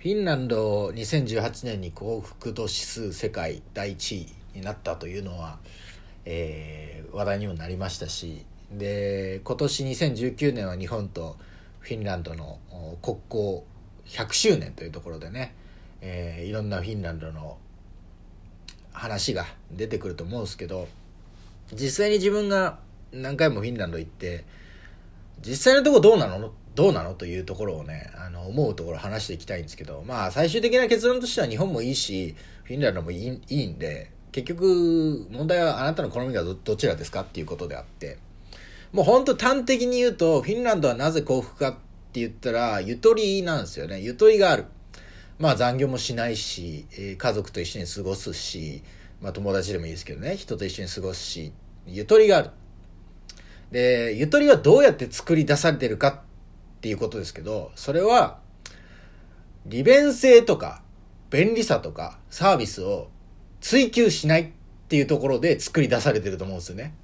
フィンランド2018年に幸福度指数世界第1位になったというのは、えー、話題にもなりましたしで今年2019年は日本とフィンランドの国交100周年というところでね、えー、いろんなフィンランドの話が出てくると思うんですけど実際に自分が何回もフィンランド行って実際のとこどうなの？どうなの？というところをねあの思うところ話していきたいんですけどまあ最終的な結論としては日本もいいしフィンランドもいいいいんで結局問題はあなたの好みがどちらですかっていうことであって。もうほんと端的に言うとフィンランドはなぜ幸福かって言ったらゆとりなんですよね。ゆとりがある。まあ残業もしないし、家族と一緒に過ごすし、まあ友達でもいいですけどね、人と一緒に過ごすし、ゆとりがある。で、ゆとりはどうやって作り出されてるかっていうことですけど、それは、利便性とか、便利さとか、サービスを追求しないっていうところで作り出されてると思うんですよね。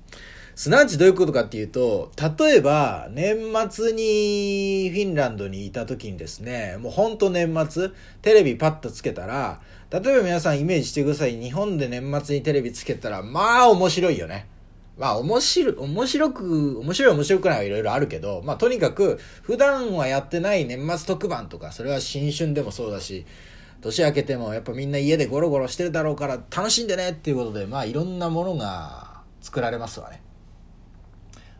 すなわちどういうことかっていうと、例えば、年末にフィンランドにいた時にですね、もうほんと年末、テレビパッとつけたら、例えば皆さんイメージしてください。日本で年末にテレビつけたら、まあ面白いよね。まあ面白い、面白く、面白い面白くないはいろいろあるけど、まあとにかく、普段はやってない年末特番とか、それは新春でもそうだし、年明けてもやっぱみんな家でゴロゴロしてるだろうから楽しんでねっていうことで、まあいろんなものが作られますわね。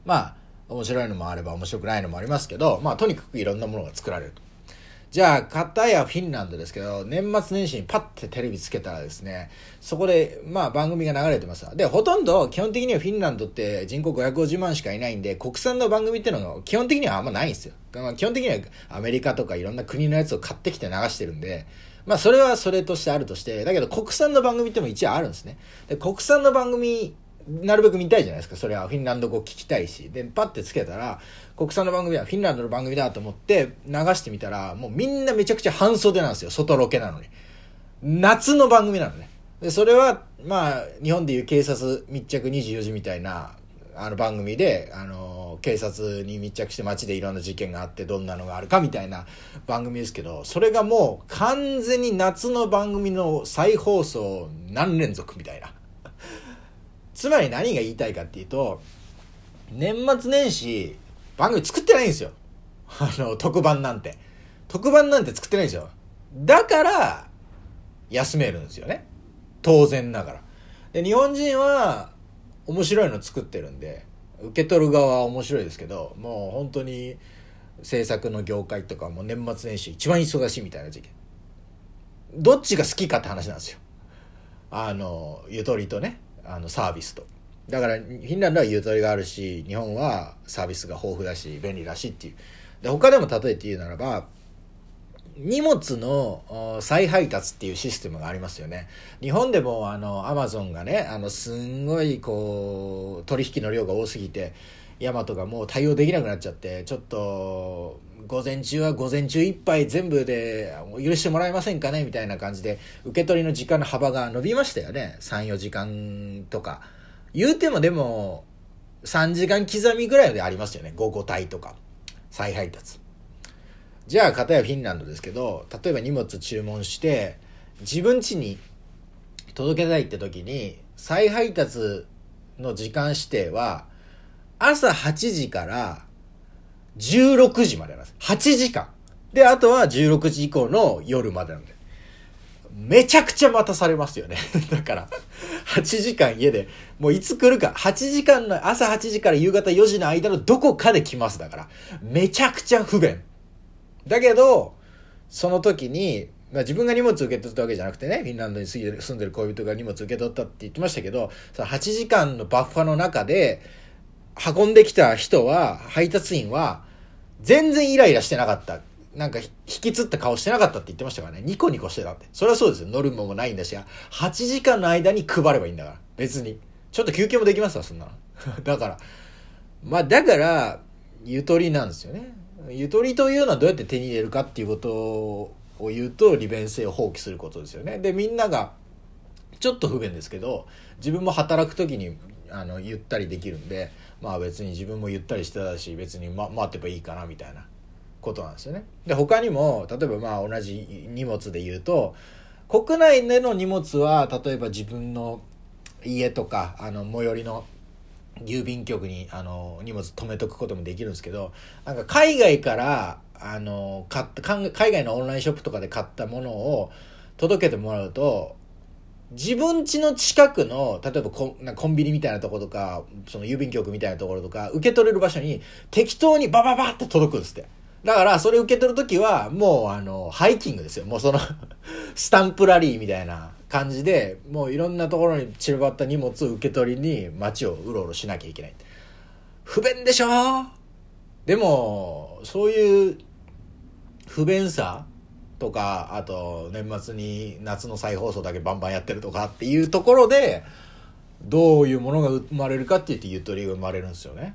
まあ、面白いのもあれば面白くないのもありますけど、まあ、とにかくいろんなものが作られると。じゃあ、片やフィンランドですけど、年末年始にパッてテレビつけたらですね、そこで、まあ番組が流れてます。で、ほとんど基本的にはフィンランドって人口550万しかいないんで、国産の番組っていうのが基本的にはあんまないんですよ。基本的にはアメリカとかいろんな国のやつを買ってきて流してるんで、まあそれはそれとしてあるとして、だけど国産の番組っても一応あるんですね。で、国産の番組なるべく見たいじゃないですか。それはフィンランド語聞きたいし。で、パッてつけたら、国産の番組はフィンランドの番組だと思って流してみたら、もうみんなめちゃくちゃ半袖なんですよ。外ロケなのに。夏の番組なのね。で、それは、まあ、日本でいう警察密着24時みたいな、あの番組で、あの、警察に密着して街でいろんな事件があってどんなのがあるかみたいな番組ですけど、それがもう完全に夏の番組の再放送何連続みたいな。つまり何が言いたいかっていうと、年末年始、番組作ってないんですよ。あの、特番なんて。特番なんて作ってないんですよ。だから、休めるんですよね。当然ながら。で、日本人は、面白いの作ってるんで、受け取る側は面白いですけど、もう本当に、制作の業界とかも年末年始一番忙しいみたいな時期。どっちが好きかって話なんですよ。あの、ゆとりとね。あのサービスとだからフィンランドはゆとりがあるし日本はサービスが豊富だし便利だしっていうで他でも例えて言うならば荷物の再配達っていうシステムがありますよね。日本でもあのアマゾンがね、あのすんごいこう取引の量が多すぎて、ヤマトがもう対応できなくなっちゃって、ちょっと午前中は午前中いっぱい全部で許してもらえませんかねみたいな感じで、受け取りの時間の幅が伸びましたよね。3、4時間とか。言うてもでも、3時間刻みぐらいでありますよね。午後帯とか。再配達。じゃあ、片やフィンランドですけど、例えば荷物注文して、自分家に届けたいって時に、再配達の時間指定は、朝8時から16時までなんです。8時間。で、あとは16時以降の夜までなんで。めちゃくちゃ待たされますよね。だから、8時間家で、もういつ来るか、8時間の、朝8時から夕方4時の間のどこかで来ますだから、めちゃくちゃ不便。だけど、その時に、まあ、自分が荷物受け取ったわけじゃなくてね、フィンランドに住んでる恋人が荷物受け取ったって言ってましたけど、その8時間のバッファの中で、運んできた人は、配達員は、全然イライラしてなかった。なんか、引きつった顔してなかったって言ってましたからね。ニコニコしてたって。それはそうですよ。乗るももないんだし、8時間の間に配ればいいんだから。別に。ちょっと休憩もできますわ、そんなの。だから。まあ、だから、ゆとりなんですよね。ゆとりというのはどうやって手に入れるかっていうことを言うと、利便性を放棄することですよね。で、みんなが、ちょっと不便ですけど、自分も働く時に、あの、ゆったりできるんで、まあ別に自分もゆったりしてたし別に、ま、待ってばいいかなみたいなことなんですよね。で他にも例えばまあ同じ荷物で言うと国内での荷物は例えば自分の家とかあの最寄りの郵便局にあの荷物止めとくこともできるんですけどなんか海外からあの買った海外のオンラインショップとかで買ったものを届けてもらうと自分家の近くの例えばココンビニみたいなところとかその郵便局みたいなところとか受け取れる場所に適当にバババって届くんですって。だからそれ受け取るときはもうあのハイキングですよ。もうその スタンプラリーみたいな感じでもういろんなところに散らばった荷物を受け取りに街をうろうろしなきゃいけない。不便でしょ？でもそういう不便さとかあと年末に夏の再放送だけバンバンやってるとかっていうところでどういうものが生まれるかって言ってゆとりが生まれるんですよね。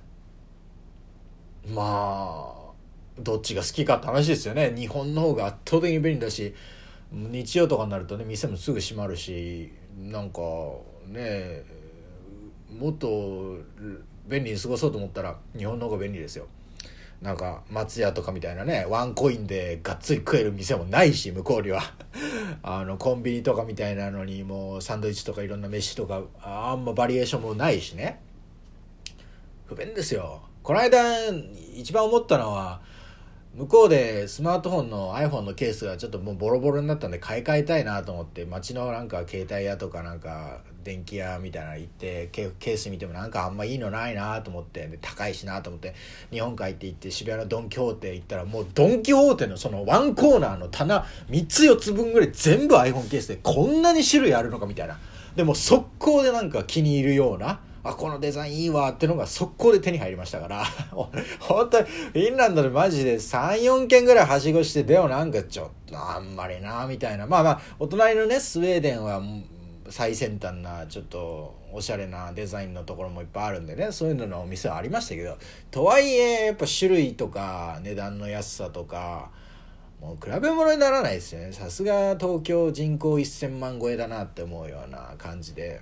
まあどっちが好きかって話ですよね。日本の方が圧倒的に便利だし日曜とかになるとね店もすぐ閉まるしなんかねもっと便利に過ごそうと思ったら日本の方が便利ですよ。なんか松屋とかみたいなねワンコインでがっつり食える店もないし向こうには。あのコンビニとかみたいなのにもうサンドイッチとかいろんな飯とかあんまバリエーションもないしね。不便ですよ。この間一番思ったのは向こうでスマートフォンの iPhone のケースがちょっともうボロボロになったんで買い替えたいなと思って街のなんか携帯屋とかなんか電気屋みたいなの行ってケース見てもなんかあんまいいのないなと思って高いしなと思って。日本海って行って渋谷のドン・キホーテ行ったらもうドン・キホーテのそのワンコーナーの棚3つ4つ分ぐらい全部 iPhone ケースでこんなに種類あるのかみたいな。でも速攻でなんか気に入るようなあ、このデザインいいわってのが速攻で手に入りましたから、本当にフィンランドでマジで3、4件ぐらいはしごして、でもなんかちょっとあんまりな、みたいな。まあまあ、お隣のね、スウェーデンは最先端な、ちょっとおしゃれなデザインのところもいっぱいあるんでね、そういうののお店はありましたけど、とはいえ、やっぱ種類とか値段の安さとか、もう比べ物にならないですよね。さすが東京人口1000万超えだなって思うような感じで。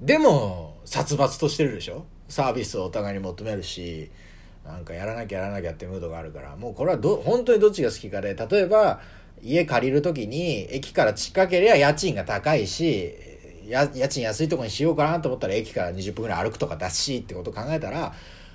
でも殺伐としてるでしょ？サービスをお互いに求めるしなんかやらなきゃやらなきゃってムードがあるから。もうこれはど本当にどっちが好きかで例えば家借りる時に駅から近ければ家賃が高いし家賃安いとこにしようかなと思ったら駅から20分ぐらい歩くとかだしってことを考えたら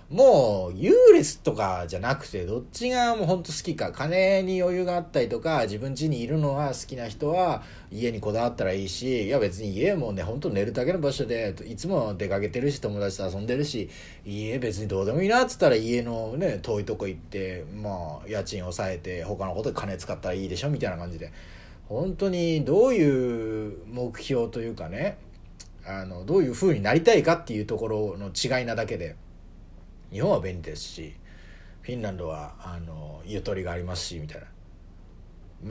もう優劣とかじゃなくてどっちがもうほんと好きか金に余裕があったりとか自分家にいるのが好きな人は家にこだわったらいいしいや別に家もねほんと寝るだけの場所でいつも出かけてるし友達と遊んでるし家別にどうでもいいなっつったら家のね遠いとこ行ってまあ家賃抑えて他のことで金使ったらいいでしょみたいな感じで本当にどういう目標というかねあのどういう風になりたいかっていうところの違いなだけで。日本は便利ですしフィンランドはあのゆとりがありますしみたいな。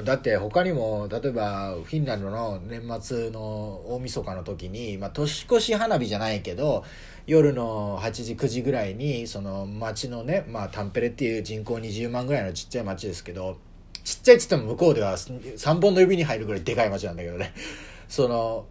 だって他にも例えばフィンランドの年末の大晦日の時に、まあ、年越し花火じゃないけど夜の8時9時ぐらいにその町のね、まあ、タンペレっていう人口20万ぐらいのちっちゃい町ですけどちっちゃいっつっても向こうでは3本の指に入るぐらいでかい町なんだけどね。その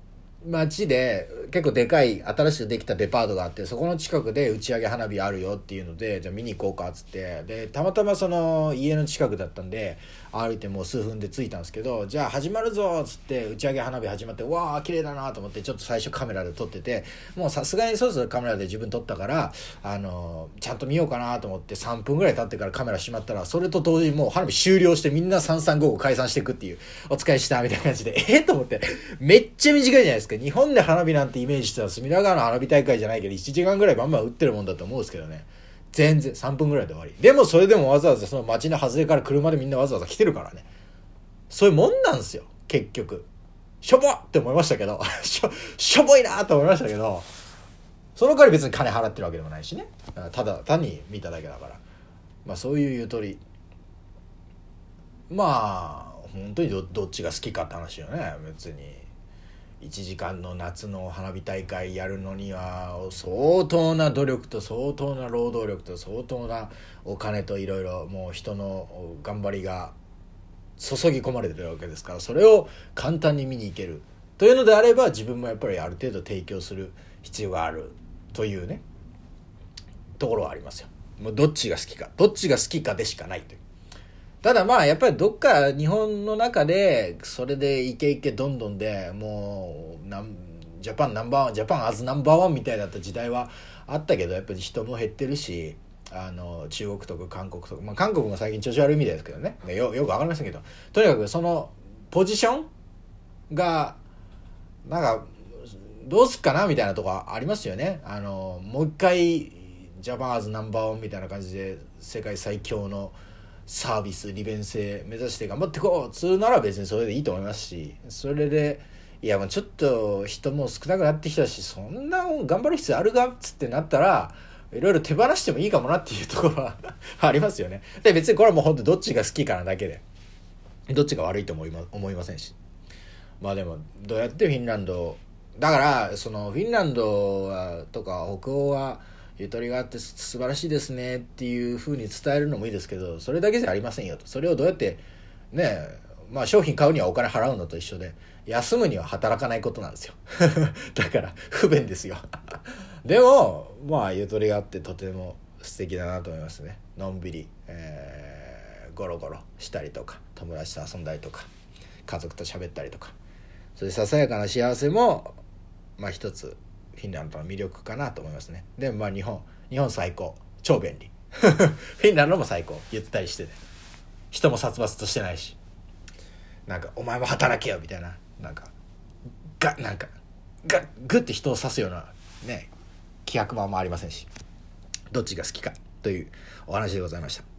街で結構でかい新しくできたデパートがあってそこの近くで打ち上げ花火あるよっていうのでじゃあ見に行こうかっつって。でたまたまその家の近くだったんで歩いてもう数分で着いたんですけどじゃあ始まるぞっつって打ち上げ花火始まってわあ綺麗だなと思ってちょっと最初カメラで撮っててもうさすがにそろそろカメラで自分撮ったからあのちゃんと見ようかなと思って3分ぐらい経ってからカメラ閉まったらそれと同時にもう花火終了してみんな3355解散していくっていうお疲れしたみたいな感じで。えっと思って。めっちゃ短いじゃないですか。日本で花火なんてイメージしたら隅田川の花火大会じゃないけど1時間ぐらいバンバン打ってるもんだと思うんですけどね。全然3分ぐらいで終わり。でもそれでもわざわざその街の外れから車でみんなわざわざ来てるからね。そういうもんなんですよ結局。しょぼって思いましたけど。しょしょぼいなと思いましたけど。その代わり別に金払ってるわけでもないしね。ただ単に見ただけだから。まあそういうゆとり。まあ本当にどっちが好きかって話よね。別に。1時間の夏の花火大会やるのには相当な努力と相当な労働力と相当なお金といろいろもう人の頑張りが注ぎ込まれてるわけですからそれを簡単に見に行けるというのであれば自分もやっぱりある程度提供する必要があるというねところはありますよ。もうどっちが好きかどっちが好きかでしかないというただまあやっぱりどっか日本の中でそれでイケイケどんどんでもうなんジャパンナンバーワンジャパンアズナンバーワンみたいだった時代はあったけどやっぱり人も減ってるしあの中国とか韓国とか、まあ、韓国も最近調子悪いみたいですけどね。よよく分かりませんけど。とにかくそのポジションがなんかどうすっかなみたいなとこありますよね。あのもう一回ジャパンアズナンバーワンみたいな感じで世界最強のサービス利便性目指して頑張ってこうつうなら別にそれでいいと思いますしそれでいやもうちょっと人も少なくなってきたしそんな頑張る必要あるかっつってなったらいろいろ手放してもいいかもなっていうところは ありますよね。で別にこれはもう本当どっちが好きかなだけでどっちが悪いと思いま思いませんしまあでもどうやってフィンランドだからそのフィンランドとか北欧はゆとりがあって素晴らしいですねっていうふうに伝えるのもいいですけどそれだけじゃありませんよと。それをどうやってねまあ商品買うにはお金払うのと一緒で休むには働かないことなんですよ。だから不便ですよ。でもまあゆとりがあってとても素敵だなと思いますね。のんびり、えー、ゴロゴロしたりとか友達と遊んだりとか家族と喋ったりとか。そういうささやかな幸せもまあ一つフィンランドの魅力かなと思いますね。でもまあ日本日本最高。超便利。フィンランドも最高ゆったりしてて人も殺伐としてないし。なんかお前も働けよみたいな。なんかがなんかがグッて人を刺すようなね気迫もあんまありませんし。どっちが好きかというお話でございました。